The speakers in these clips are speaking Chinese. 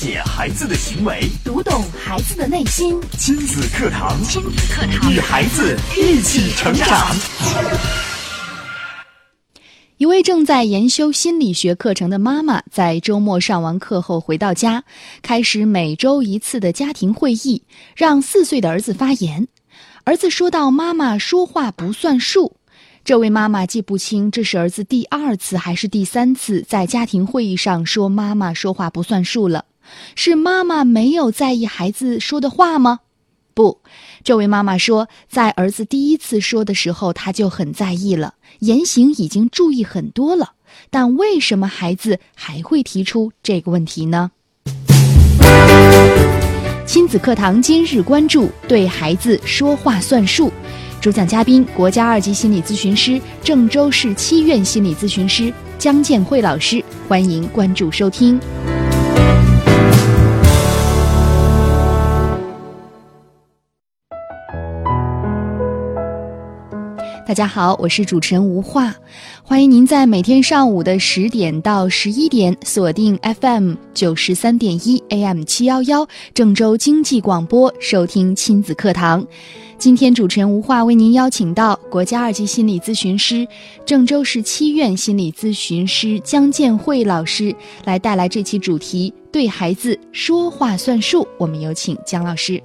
解孩子的行为，读懂孩子的内心。亲子课堂，亲子课堂，与孩子一起成长。一位正在研修心理学课程的妈妈，在周末上完课后回到家，开始每周一次的家庭会议，让四岁的儿子发言。儿子说到：“妈妈说话不算数。”这位妈妈记不清这是儿子第二次还是第三次在家庭会议上说妈妈说话不算数了。是妈妈没有在意孩子说的话吗？不，这位妈妈说，在儿子第一次说的时候，她就很在意了，言行已经注意很多了。但为什么孩子还会提出这个问题呢？亲子课堂今日关注：对孩子说话算数。主讲嘉宾：国家二级心理咨询师、郑州市七院心理咨询师姜建慧老师。欢迎关注收听。大家好，我是主持人吴化，欢迎您在每天上午的十点到十一点锁定 FM 九十三点一 AM 七幺幺郑州经济广播收听亲子课堂。今天主持人吴化为您邀请到国家二级心理咨询师、郑州市七院心理咨询师姜建慧老师来带来这期主题：对孩子说话算数。我们有请姜老师。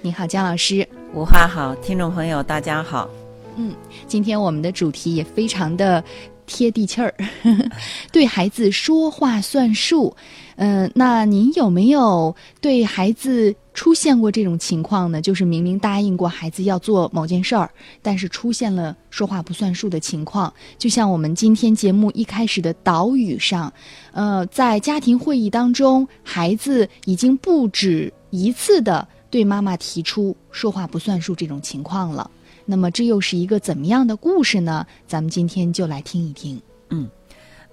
你好，姜老师。吴化好，听众朋友大家好。嗯，今天我们的主题也非常的贴地气儿，对孩子说话算数。嗯，那您有没有对孩子？出现过这种情况呢，就是明明答应过孩子要做某件事儿，但是出现了说话不算数的情况。就像我们今天节目一开始的导语上，呃，在家庭会议当中，孩子已经不止一次的对妈妈提出说话不算数这种情况了。那么这又是一个怎么样的故事呢？咱们今天就来听一听。嗯。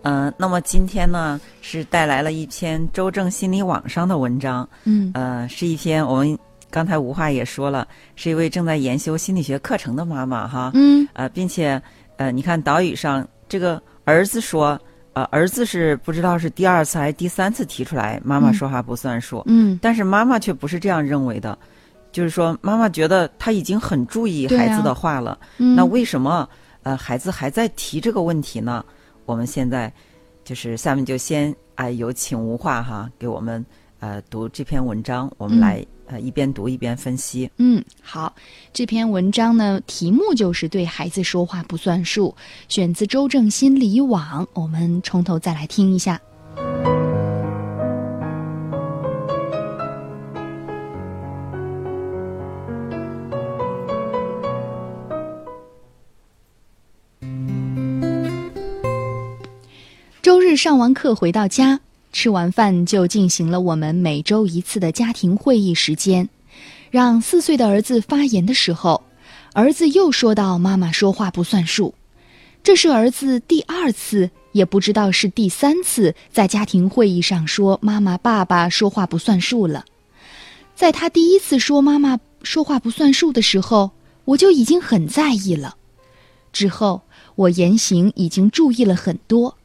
呃，那么今天呢是带来了一篇周正心理网上的文章。嗯，呃，是一篇我们刚才无话也说了，是一位正在研修心理学课程的妈妈哈。嗯，呃，并且呃，你看导语上这个儿子说，呃，儿子是不知道是第二次还是第三次提出来妈妈说话不算数。嗯，但是妈妈却不是这样认为的，就是说妈妈觉得他已经很注意孩子的话了，那为什么呃孩子还在提这个问题呢？我们现在就是下面就先啊，有请吴化哈给我们呃读这篇文章，我们来呃一边读一边分析。嗯，好，这篇文章呢题目就是对孩子说话不算数，选自周正心理网。我们从头再来听一下。周日上完课回到家，吃完饭就进行了我们每周一次的家庭会议时间。让四岁的儿子发言的时候，儿子又说到：“妈妈说话不算数。”这是儿子第二次，也不知道是第三次，在家庭会议上说妈妈、爸爸说话不算数了。在他第一次说妈妈说话不算数的时候，我就已经很在意了。之后，我言行已经注意了很多。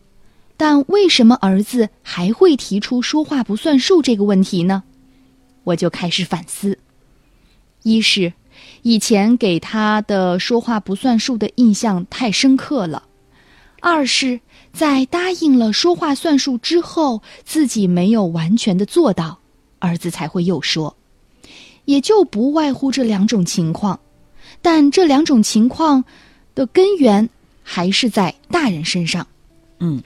但为什么儿子还会提出说话不算数这个问题呢？我就开始反思：一是以前给他的说话不算数的印象太深刻了；二是，在答应了说话算数之后，自己没有完全的做到，儿子才会又说。也就不外乎这两种情况，但这两种情况的根源还是在大人身上。嗯。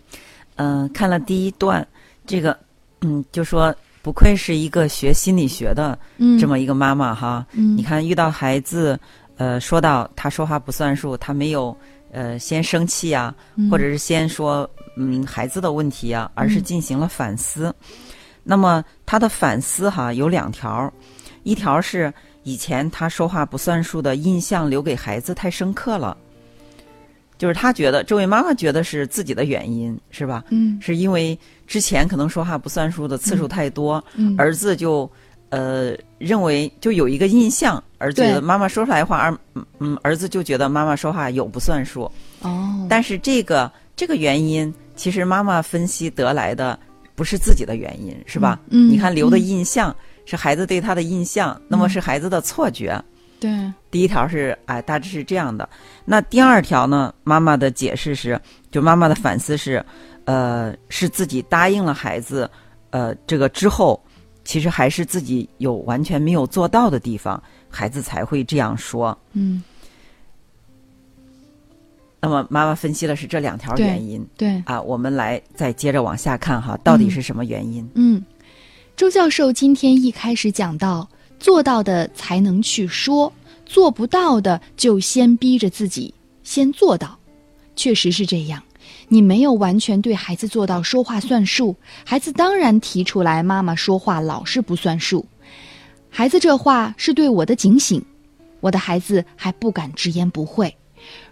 嗯，看了第一段，这个，嗯，就说不愧是一个学心理学的这么一个妈妈哈。嗯，你看遇到孩子，呃，说到他说话不算数，他没有呃先生气啊，或者是先说嗯孩子的问题啊，而是进行了反思。那么他的反思哈有两条，一条是以前他说话不算数的印象留给孩子太深刻了。就是他觉得，这位妈妈觉得是自己的原因，是吧？嗯，是因为之前可能说话不算数的次数太多，嗯，儿子就呃认为就有一个印象，儿子妈妈说出来话，而嗯儿子就觉得妈妈说话有不算数。哦，但是这个这个原因，其实妈妈分析得来的。不是自己的原因，是吧？嗯你看留的印象、是孩子对他的印象，那么是孩子的错觉。对，第一条是哎，大致是这样的。那第二条呢？妈妈的解释是，就妈妈的反思是，呃，是自己答应了孩子，呃，这个之后，其实还是自己有完全没有做到的地方，孩子才会这样说。嗯，那么妈妈分析了是这两条原因对，啊，我们来再接着往下看哈，到底是什么原因？嗯，周教授今天一开始讲到，做到的才能去说，做不到的就先逼着自己先做到。确实是这样，你没有完全对孩子做到说话算数，孩子当然提出来妈妈说话老是不算数。孩子这话是对我的警醒，我的孩子还不敢直言不讳。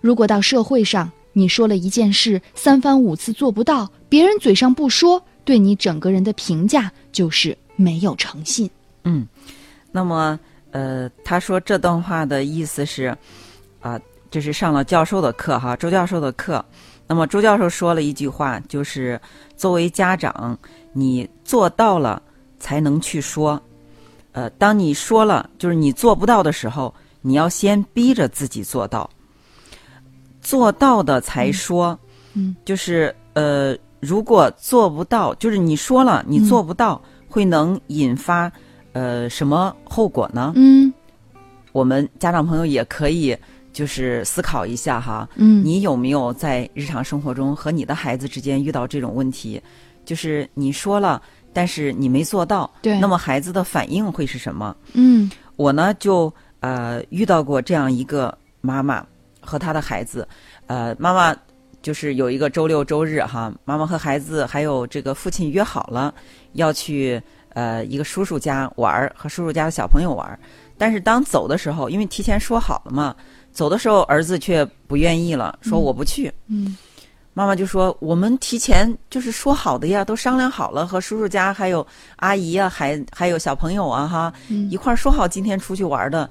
如果到社会上，你说了一件事三番五次做不到，别人嘴上不说，对你整个人的评价就是没有诚信。嗯那么，呃，他说这段话的意思是，啊、这是上了教授的课哈，周教授的课。那么周教授说了一句话，就是作为家长，你做到了才能去说。呃，当你说了，就是你做不到的时候，你要先逼着自己做到，做到的才说。嗯，就是呃，如果做不到，就是你说了你做不到，会能引发呃什么后果呢？嗯我们家长朋友也可以就是思考一下哈，嗯，你有没有在日常生活中和你的孩子之间遇到这种问题？就是你说了，但是你没做到，对那么孩子的反应会是什么？嗯我呢就呃遇到过这样一个妈妈和她的孩子，呃，妈妈就是有一个周六周日哈，妈妈和孩子还有这个父亲约好了要去呃一个叔叔家玩儿，和叔叔家的小朋友玩儿。但是当走的时候，因为提前说好了嘛，走的时候儿子却不愿意了，说我不去。嗯妈妈就说：“我们提前就是说好的呀，都商量好了，和叔叔家还有阿姨啊，还还有小朋友啊，哈，嗯一块儿说好今天出去玩的。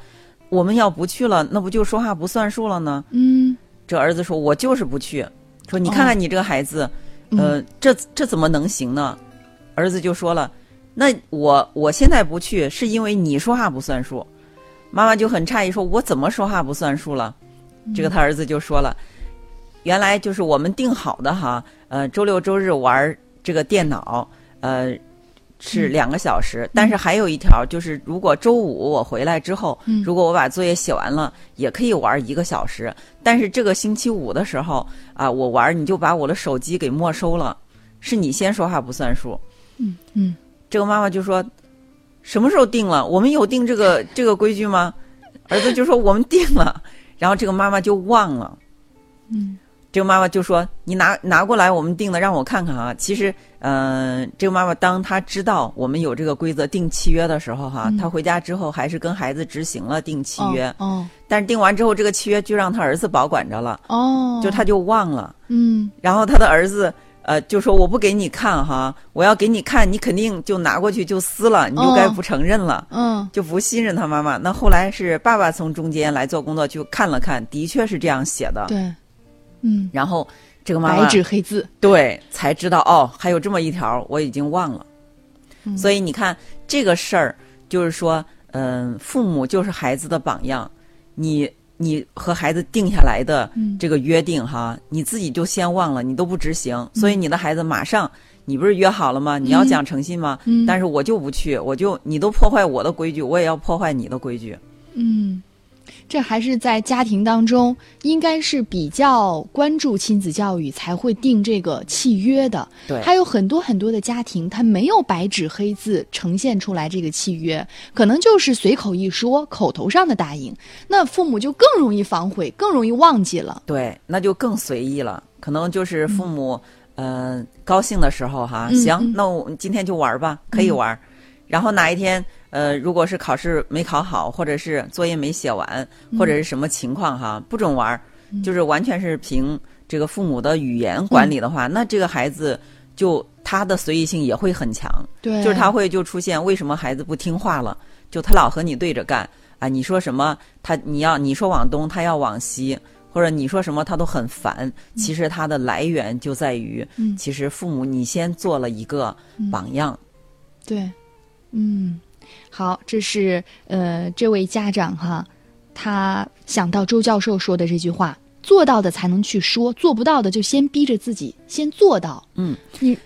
我们要不去了，那不就说话不算数了呢？”嗯这儿子说：“我就是不去。”说：“你看看你这个孩子，嗯呃，这这怎么能行呢？”儿子就说了：“那我我现在不去，是因为你说话不算数。”妈妈就很诧异说：“我怎么说话不算数了？”这个他儿子就说了。原来就是我们定好的哈，呃，周六周日玩这个电脑，呃，是两个小时。但是还有一条就是，如果周五我回来之后，嗯如果我把作业写完了，也可以玩一个小时。但是这个星期五的时候啊，我玩你就把我的手机给没收了，是你先说话不算数。嗯嗯这个妈妈就说：“什么时候定了？我们有定这个这个规矩吗？”儿子就说：“我们定了。”然后这个妈妈就忘了。嗯这个妈妈就说：“你拿拿过来，我们定的，让我看看啊。”其实，嗯、这个妈妈当她知道我们有这个规则定契约的时候，哈，嗯她回家之后还是跟孩子执行了定契约。哦但是定完之后，这个契约就让他儿子保管着了，哦，就他就忘了。嗯然后他的儿子呃就说：“我不给你看哈，我要给你看，你肯定就拿过去就撕了，你就该哦不承认了。嗯就不信任他妈妈。那后来是爸爸从中间来做工作，去看了看，的确是这样写的。对，嗯，然后这个妈妈白纸黑字，对才知道哦，还有这么一条，我已经忘了。嗯所以你看这个事儿，就是说，嗯、父母就是孩子的榜样，你。你和孩子定下来的嗯这个约定哈，你自己就先忘了，你都不执行，所以你的孩子马上，你不是约好了吗？你要讲诚信吗？嗯但是我就不去，我就你都破坏我的规矩，我也要破坏你的规矩。嗯，这还是在家庭当中，应该是比较关注亲子教育才会定这个契约的。对还有很多很多的家庭，他没有白纸黑字呈现出来这个契约，可能就是随口一说，口头上的答应，那父母就更容易反悔，更容易忘记了。对，那就更随意了，可能就是父母，呃，高兴的时候哈，行，嗯嗯那我今天就玩吧，可以玩。然后哪一天，呃，如果是考试没考好，或者是作业没写完，或者是什么情况哈，不准玩，就是完全是凭这个父母的语言管理的话，那这个孩子就他的随意性也会很强。对，就是他会就出现为什么孩子不听话了？就他老和你对着干啊！你说什么，他你要你说往东，他要往西，或或者你说什么他都很烦，其实他的来源就在于，嗯其实父母你先做了一个榜样，对，嗯，好，这是呃这位家长哈，他想到周教授说的这句话：做到的才能去说，做不到的就先逼着自己先做到。嗯，你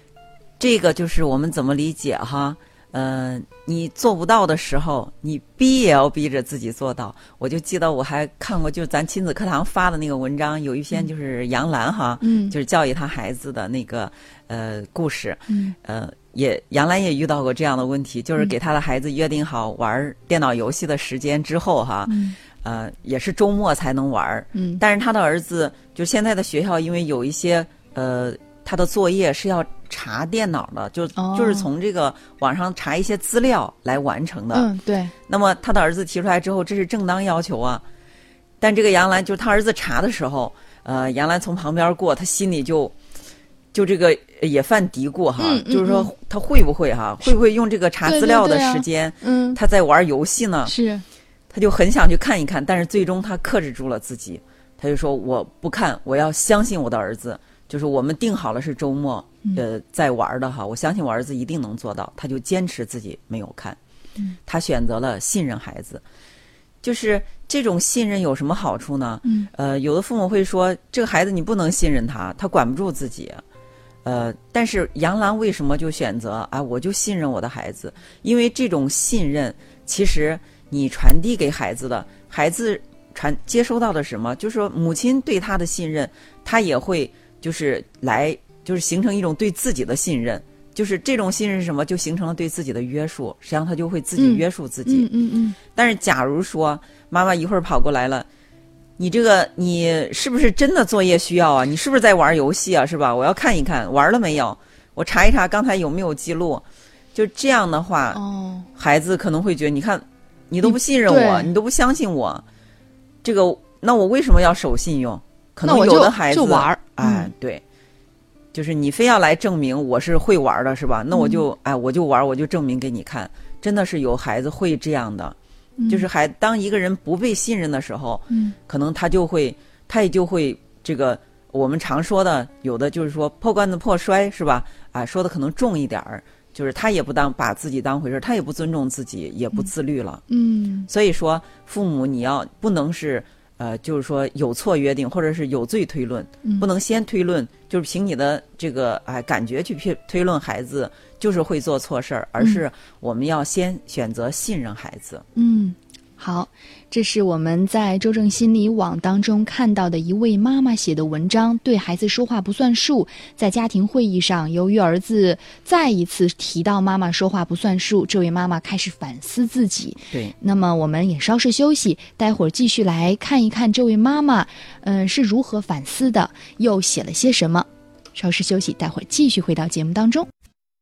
这个就是我们怎么理解哈？呃，你做不到的时候，你逼也要逼着自己做到。我就记得我还看过，就是咱亲子课堂发的那个文章，有一篇就是杨澜哈，嗯。就是教育他孩子的那个呃故事，嗯。呃，也杨澜也遇到过这样的问题，就是给他的孩子约定好玩电脑游戏的时间之后哈，嗯。呃，也是周末才能玩儿，嗯。但是他的儿子就现在的学校，因为有一些呃，他的作业是要查电脑的，就、哦就是从这个网上查一些资料来完成的。嗯，对，那么他的儿子提出来之后，这是正当要求啊。但这个杨澜就是他儿子查的时候，呃，杨澜从旁边过，他心里就就这个也犯嘀咕哈，嗯嗯就是说他会不会哈，会不会用这个查资料的对对啊时间，嗯，他在玩游戏呢？是，他就很想去看一看，但是最终他克制住了自己，他就说我不看，我要相信我的儿子。就是我们定好了是周末，呃，在玩的哈，我相信我儿子一定能做到。他就坚持自己没有看，他选择了信任孩子。就是这种信任有什么好处呢？嗯呃，有的父母会说，这个孩子你不能信任他，他管不住自己。呃，但是杨澜为什么就选择啊？我就信任我的孩子，因为这种信任，其实你传递给孩子的，孩子传接收到的什么？就是说母亲对他的信任，他也会就是来就是形成一种对自己的信任，就是这种信任是什么？就形成了对自己的约束，实际上他就会自己嗯约束自己。嗯嗯嗯，但是假如说妈妈一会儿跑过来了。你这个你是不是真的作业需要啊？你是不是在玩游戏啊？是吧？我要看一看玩了没有，我查一查刚才有没有记录。就这样的话，哦，孩子可能会觉得，你看，你都不信任我，对你都不相信我，这个那我为什么要守信用？可能有的孩子就玩儿哎，嗯对，就是你非要来证明我是会玩的，是吧？那我就、嗯哎，我就玩，我就证明给你看。真的是有孩子会这样的，就是还当一个人不被信任的时候，嗯可能他就会，他也就会这个我们常说的，有的就是说破罐子破摔，是吧？啊，说的可能重一点儿，就是他也不当把自己当回事儿，他也不尊重自己，也不自律了。嗯所以说，父母你要不能是呃，就是说有错约定，或者是有罪推论，嗯。不能先推论，就是凭你的这个哎感觉去推推论孩子就是会做错事儿，而是我们要先选择信任孩子。嗯，好，这是我们在周正心理网当中看到的一位妈妈写的文章，对孩子说话不算数。在家庭会议上，由于儿子再一次提到妈妈说话不算数，这位妈妈开始反思自己。对，那么我们也稍事休息，待会儿继续来看一看这位妈妈，嗯、是如何反思的，又写了些什么。稍事休息，待会儿继续回到节目当中。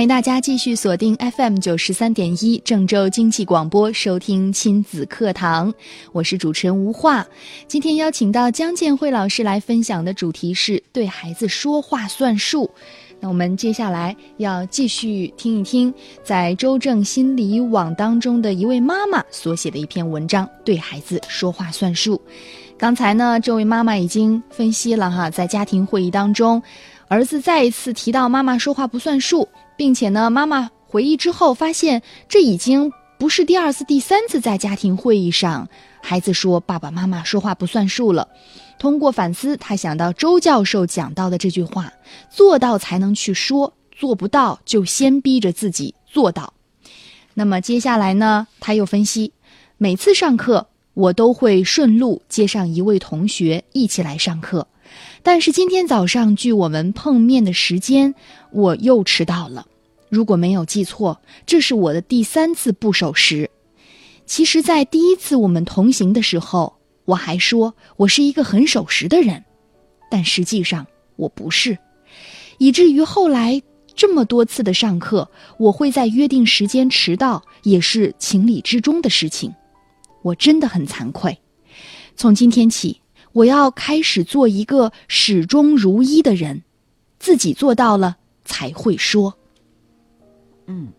欢迎大家继续锁定 FM 九十三点一郑州经济广播，收听亲子课堂。我是主持人吴化。今天邀请到江建慧老师来分享的主题是对孩子说话算数。那我们接下来要继续听一听，在周正心理网当中的一位妈妈所写的一篇文章，对孩子说话算数。刚才呢，这位妈妈已经分析了哈，在家庭会议当中，儿子再一次提到妈妈说话不算数，并且呢，妈妈回忆之后发现，这已经不是第二次、第三次在家庭会议上，孩子说爸爸妈妈说话不算数了。通过反思，他想到周教授讲到的这句话：做到才能去说，做不到就先逼着自己做到。那么接下来呢，他又分析，每次上课我都会顺路接上一位同学一起来上课，但是今天早上距我们碰面的时间，我又迟到了。如果没有记错，这是我的第三次不守时。其实，在第一次我们同行的时候，我还说我是一个很守时的人，但实际上我不是，以至于后来这么多次的上课，我会在约定时间迟到，也是情理之中的事情。我真的很惭愧，从今天起，我要开始做一个始终如一的人，自己做到了才会说。嗯，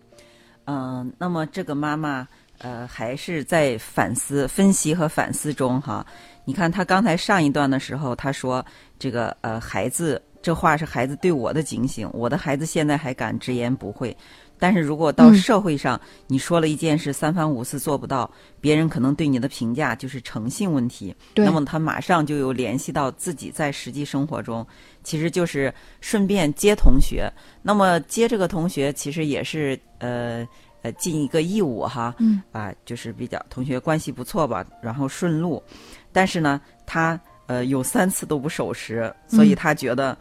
嗯、那么这个妈妈呃还是在反思、分析和反思中哈。你看她刚才上一段的时候，她说这个呃孩子，这话是孩子对我的警醒。我的孩子现在还敢直言不讳，但是如果到嗯社会上，你说了一件事三番五次做不到，别人可能对你的评价就是诚信问题。对那么他马上就有联系到自己在实际生活中，其实就是顺便接同学。那么接这个同学，其实也是呃呃尽一个义务哈，嗯啊，就是比较同学关系不错吧，然后顺路。但是呢，他呃有三次都不守时，所以嗯他觉得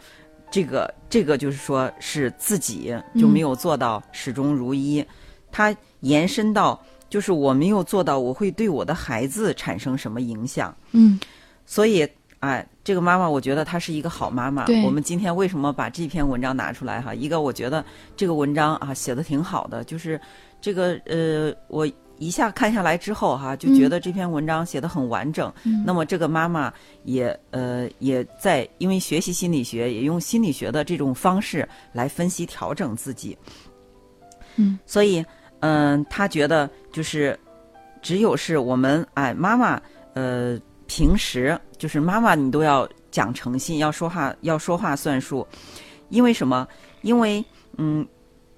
这个、这个就是说是自己就没有做到始终如一，它延伸到就是我没有做到，我会对我的孩子产生什么影响？嗯所以，哎，这个妈妈，我觉得她是一个好妈妈对。我们今天为什么把这篇文章拿出来哈？一个，我觉得这个文章啊写的挺好的，就是这个呃，我一下看下来之后哈，就觉得这篇文章写的很完整。嗯那么这个妈妈也呃也在因为学习心理学，也用心理学的这种方式来分析调整自己。嗯，所以嗯、她觉得就是只有是我们哎妈妈呃平时就是妈妈你都要讲诚信，要说话要说话算数，因为什么？因为嗯。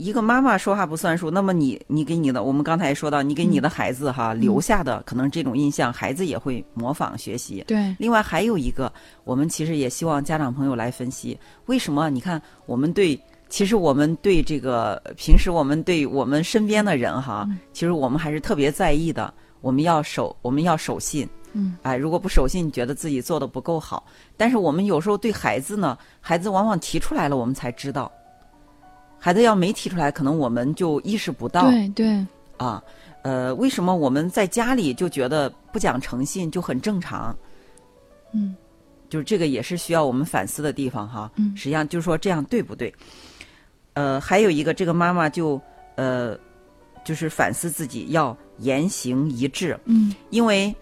一个妈妈说话不算数，那么你你给你的，我们刚才也说到，你给你的孩子哈、留下的可能这种印象，孩子也会模仿学习。对，另外还有一个，我们其实也希望家长朋友来分析，为什么？你看，我们对，其实我们对这个平时我们对我们身边的人哈，其实我们还是特别在意的。我们要守，我们要守信。嗯，哎，如果不守信，觉得自己做的不够好。但是我们有时候对孩子呢，孩子往往提出来了，我们才知道。孩子要没提出来，可能我们就意识不到。对对，啊，呃，为什么我们在家里就觉得不讲诚信就很正常？嗯，就是这个也是需要我们反思的地方哈。嗯实际上就是说这样对不对？呃，还有一个，这个妈妈就呃，就是反思自己要言行一致，嗯因为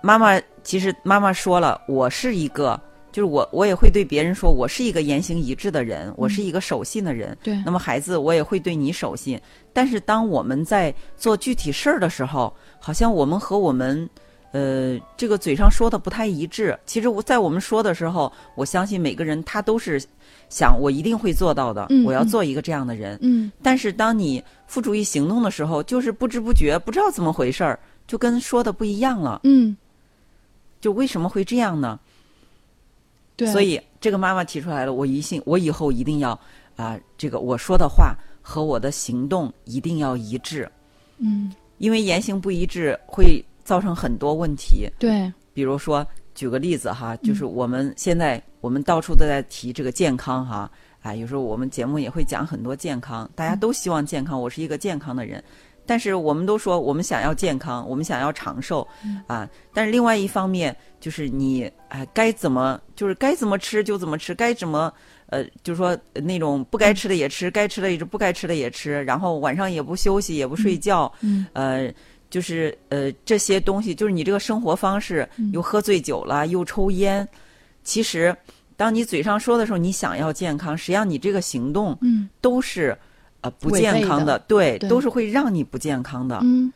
妈妈其实妈妈说了，我是一个。就是我，我也会对别人说，我是一个言行一致的人，我是一个守信的人。对那么孩子，我也会对你守信。但是当我们在做具体事儿的时候，好像我们和我们，呃，这个嘴上说的不太一致。其实我在我们说的时候，我相信每个人他都是想我一定会做到的，嗯我要嗯做一个这样的人。嗯但是当你付诸于行动的时候，就是不知不觉不知道怎么回事儿，就跟说的不一样了。嗯，就为什么会这样呢？对，所以这个妈妈提出来了，我一信，我以后一定要啊、这个我说的话和我的行动一定要一致，嗯。因为言行不一致会造成很多问题。对，比如说，举个例子哈，就是我们现在我们到处都在提这个健康哈，啊，有时候我们节目也会讲很多健康，大家都希望健康，我是一个健康的人。但是我们都说我们想要健康，我们想要长寿，啊，但是另外一方面就是你哎该怎么就是该怎么吃就怎么吃，该怎么呃就是说呃那种不该吃的也吃，该吃的也吃，不该吃的也吃，然后晚上也不休息也不睡觉，嗯呃，就是呃这些东西，就是你这个生活方式，嗯又喝醉酒了，又抽烟，其实当你嘴上说的时候，你想要健康，实际上你这个行动嗯。都是呃不健康的对，对都是会让你不健康的。嗯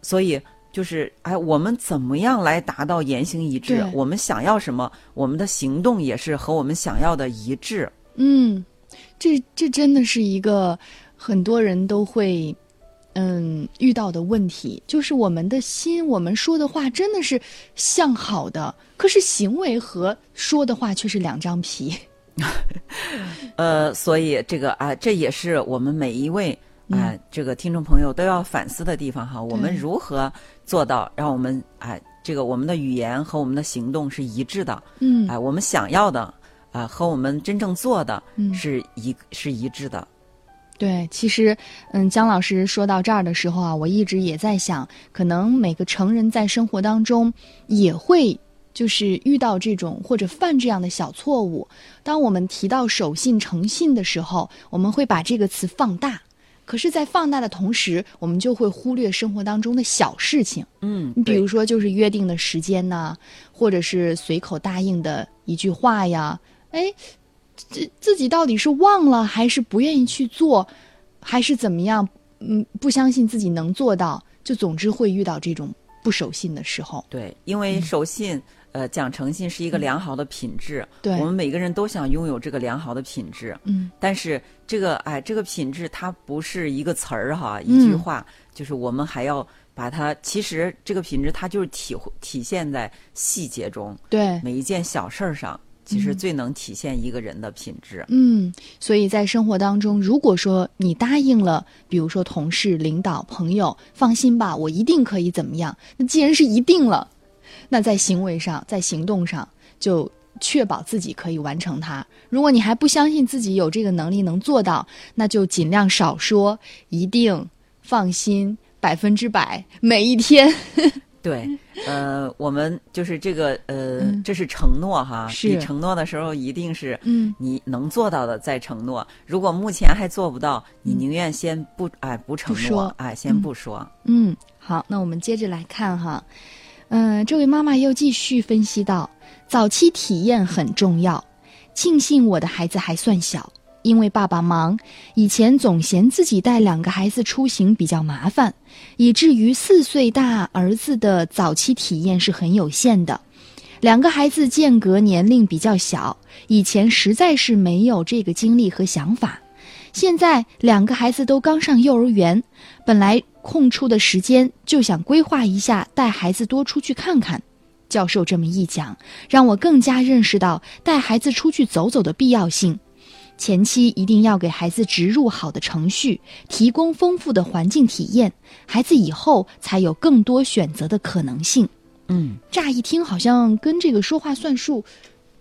所以就是哎，我们怎么样来达到言行一致？我们想要什么，我们的行动也是和我们想要的一致。嗯，这这真的是一个很多人都会。嗯，遇到的问题就是我们的心，我们说的话真的是向好的，可是行为和说的话却是两张皮。呃，所以这个啊，这也是我们每一位嗯啊、这个听众朋友都要反思的地方哈。我们如何做到让我们啊、这个我们的语言和我们的行动是一致的？嗯啊、我们想要的啊、和我们真正做的嗯是一是一致的。对，其实，嗯，姜老师说到这儿的时候啊，我一直也在想，可能每个成人在生活当中也会就是遇到这种或者犯这样的小错误。当我们提到守信诚信的时候，我们会把这个词放大，可是，在放大的同时，我们就会忽略生活当中的小事情。嗯，你比如说，就是约定的时间呐、或者是随口答应的一句话呀，哎，自自己到底是忘了，还是不愿意去做，还是怎么样？嗯，不相信自己能做到，就总之会遇到这种不守信的时候。对，因为守信，呃，讲诚信是一个良好的品质，嗯对我们每个人都想拥有这个良好的品质。嗯，但是这个哎，这个品质它不是一个词儿哈，嗯一句话，就是我们还要把它。其实这个品质它就是体会体现在细节中，对，每一件小事儿上，其实最能体现一个人的品质。嗯，所以在生活当中，如果说你答应了，比如说同事、领导、朋友，放心吧，我一定可以怎么样？那既然是一定了，那在行为上、在行动上，就确保自己可以完成它。如果你还不相信自己有这个能力能做到，那就尽量少说，一定放心，百分之百，每一天。对，呃，我们就是这个，呃，嗯这是承诺哈。是你承诺的时候，一定是嗯你能做到的再承诺。如果目前还做不到，你宁愿先不哎不承诺，哎先不说。嗯，好，那我们接着来看哈，嗯、这位妈妈又继续分析到，早期体验很重要，庆幸我的孩子还算小，因为爸爸忙，以前总嫌自己带两个孩子出行比较麻烦，以至于四岁大儿子的早期体验是很有限的。两个孩子间隔年龄比较小，以前实在是没有这个精力和想法。现在两个孩子都刚上幼儿园，本来空出的时间就想规划一下带孩子多出去看看。教授这么一讲，让我更加认识到带孩子出去走走的必要性。前期一定要给孩子植入好的程序，提供丰富的环境体验，孩子以后才有更多选择的可能性。嗯，乍一听好像跟这个说话算数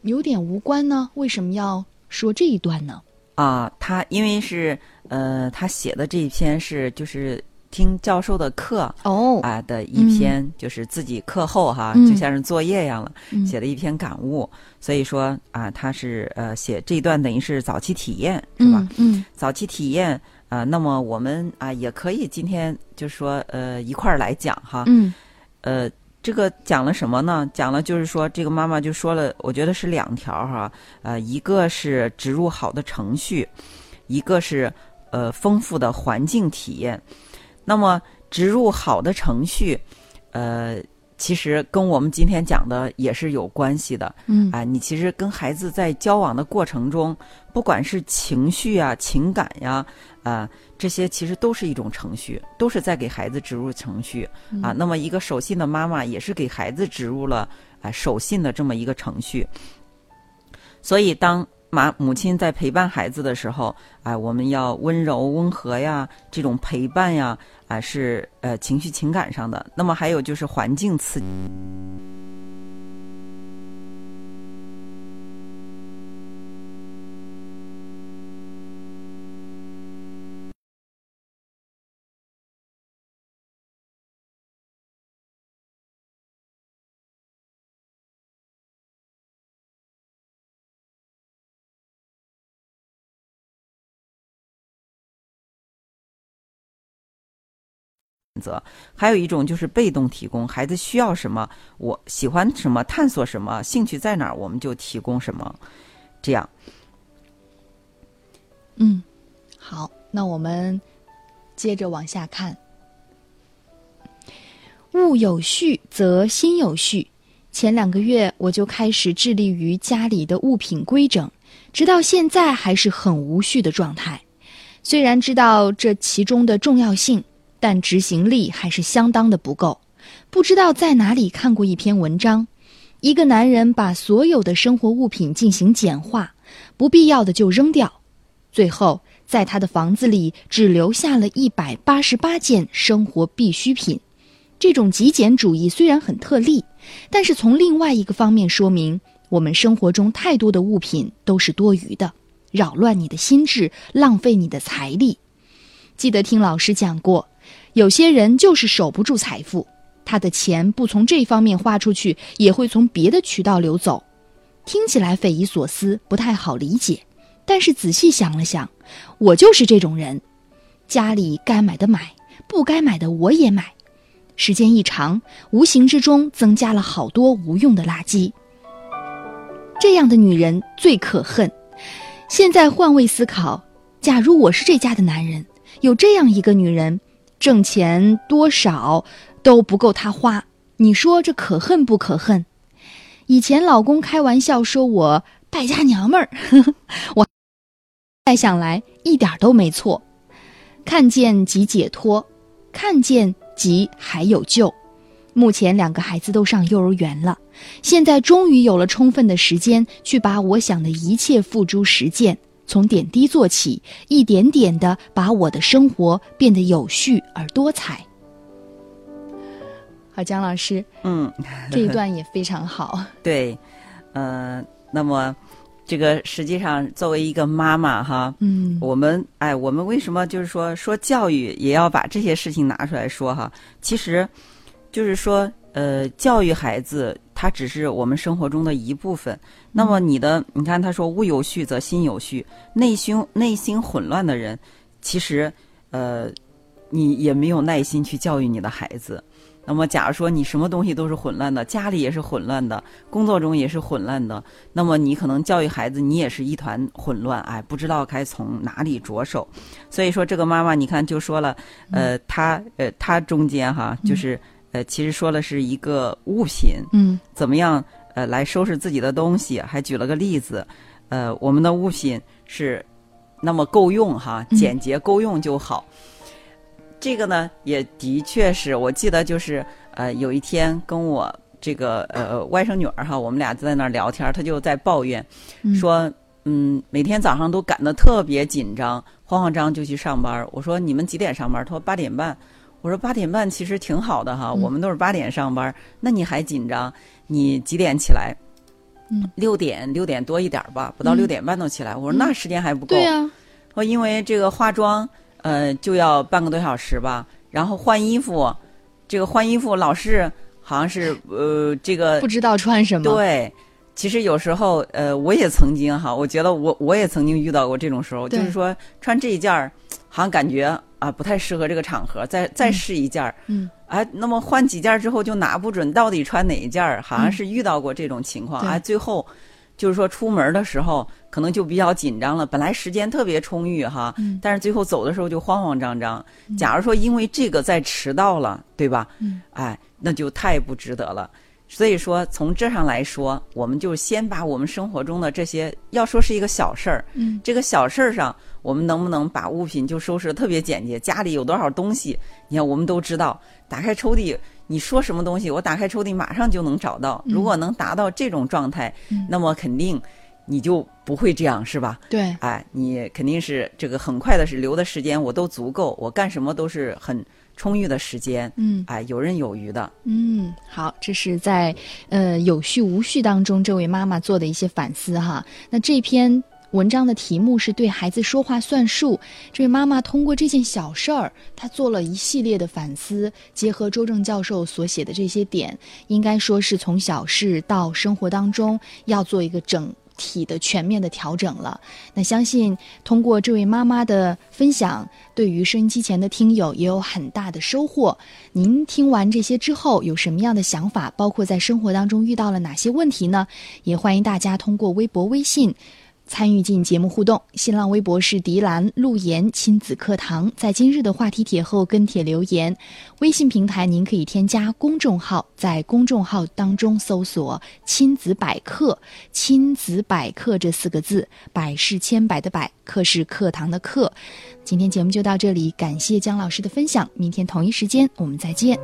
有点无关呢，为什么要说这一段呢？啊，他因为是呃，他写的这一篇是就是听教授的课哦，啊的一篇，就是自己课后哈，嗯就像是作业一样了，嗯写的一篇感悟。所以说啊，他是呃写这一段等于是早期体验是吧？嗯嗯早期体验啊、那么我们啊也可以今天就是说呃一块儿来讲哈，嗯呃，这个讲了什么呢？讲了就是说，这个妈妈就说了，我觉得是两条哈，呃，一个是植入好的程序，一个是呃丰富的环境体验。那么植入好的程序，呃，其实跟我们今天讲的也是有关系的。嗯啊，你其实跟孩子在交往的过程中，不管是情绪啊、情感呀、啊，这些其实都是一种程序，都是在给孩子植入程序啊。那么一个守信的妈妈也是给孩子植入了啊守信的这么一个程序。所以当妈母亲在陪伴孩子的时候，啊，我们要温柔温和呀，这种陪伴呀，啊是呃情绪情感上的。那么还有就是环境刺激。择，还有一种就是被动提供，孩子需要什么，我喜欢什么，探索什么，兴趣在哪儿，我们就提供什么，这样。嗯，好，那我们接着往下看。物有序则心有序。前两个月我就开始致力于家里的物品规整，直到现在还是很无序的状态。虽然知道这其中的重要性，但执行力还是相当的不够。不知道在哪里看过一篇文章，一个男人把所有的生活物品进行简化，不必要的就扔掉。最后，在他的房子里只留下了一百八十八件生活必需品。这种极简主义虽然很特例，但是从另外一个方面说明，我们生活中太多的物品都是多余的，扰乱你的心智，浪费你的财力。记得听老师讲过，有些人就是守不住财富，他的钱不从这方面花出去，也会从别的渠道流走。听起来匪夷所思，不太好理解。但是仔细想了想，我就是这种人。家里该买的买，不该买的我也买。时间一长，无形之中增加了好多无用的垃圾。这样的女人最可恨。现在换位思考，假如我是这家的男人，有这样一个女人，挣钱多少都不够他花，你说这可恨不可恨？以前老公开玩笑说我败家娘们儿，我再想来一点都没错。看见即解脱，看见即还有救。目前两个孩子都上幼儿园了，现在终于有了充分的时间去把我想的一切付诸实践，从点滴做起，一点点的把我的生活变得有序而多彩。好，姜老师，嗯，这一段也非常好。对，呃，那么这个实际上作为一个妈妈哈，嗯，我们哎，我们为什么就是说说教育也要把这些事情拿出来说哈？其实，就是说呃，教育孩子，它只是我们生活中的一部分。那么你的，你看他说“物有序则心有序”，内心内心混乱的人，其实呃，你也没有耐心去教育你的孩子。那么，假如说你什么东西都是混乱的，家里也是混乱的，工作中也是混乱的，那么你可能教育孩子，你也是一团混乱，哎，不知道该从哪里着手。所以说，这个妈妈，你看就说了，呃，她呃，她中间哈，就是呃，其实说的是一个物品，嗯怎么样呃来收拾自己的东西，还举了个例子，呃，我们的物品是那么够用哈，简洁够用就好。这个呢，也的确是我记得，就是呃，有一天跟我这个呃外甥女儿哈，我们俩在那儿聊天，她就在抱怨，说嗯，每天早上都赶得特别紧张，慌慌张就去上班。我说你们几点上班？她说八点半。我说八点半其实挺好的哈，我们都是八点上班，那你还紧张？你几点起来？嗯，六点六点多一点吧，不到六点半都起来。我说那时间还不够。对呀、说因为这个化妆，呃，就要半个多小时吧，然后换衣服，这个换衣服老是好像是呃这个不知道穿什么。，对。其实有时候，呃，我也曾经哈，我觉得我我也曾经遇到过这种时候，就是说穿这一件儿，好像感觉啊不太适合这个场合，再再试一件儿，嗯，哎，那么换几件儿之后就拿不准到底穿哪一件儿，好像是遇到过这种情况，对哎，最后就是说出门的时候可能就比较紧张了，本来时间特别充裕哈，嗯但是最后走的时候就慌慌张张。假如说因为这个再迟到了，对吧？嗯，哎，那就太不值得了。所以说，从这上来说，我们就先把我们生活中的这些，要说是一个小事儿，嗯，这个小事儿上，我们能不能把物品就收拾的特别简洁？家里有多少东西，你看我们都知道，打开抽屉，你说什么东西，我打开抽屉马上就能找到。如果能达到这种状态，嗯那么肯定你就不会这样，是吧？对，哎，你肯定是这个很快的是留的时间我都足够，我干什么都是很充裕的时间，嗯哎，游刃有余的。嗯，好，这是在呃有序无序当中，这位妈妈做的一些反思哈。那这篇文章的题目是对孩子说话算数。这位妈妈通过这件小事儿，她做了一系列的反思，结合周正教授所写的这些点，应该说是从小事到生活当中要做一个整。体的全面的调整了，那相信通过这位妈妈的分享，对于收音机前的听友也有很大的收获。您听完这些之后有什么样的想法？包括在生活当中遇到了哪些问题呢？也欢迎大家通过微博、微信。参与进节目互动，新浪微博是迪兰路言亲子课堂，在今日的话题帖后跟帖留言。微信平台您可以添加公众号，在公众号当中搜索“亲子百科”，“亲子百科”这四个字，百是千百的百，课是课堂的课。今天节目就到这里，感谢姜老师的分享，明天同一时间我们再见。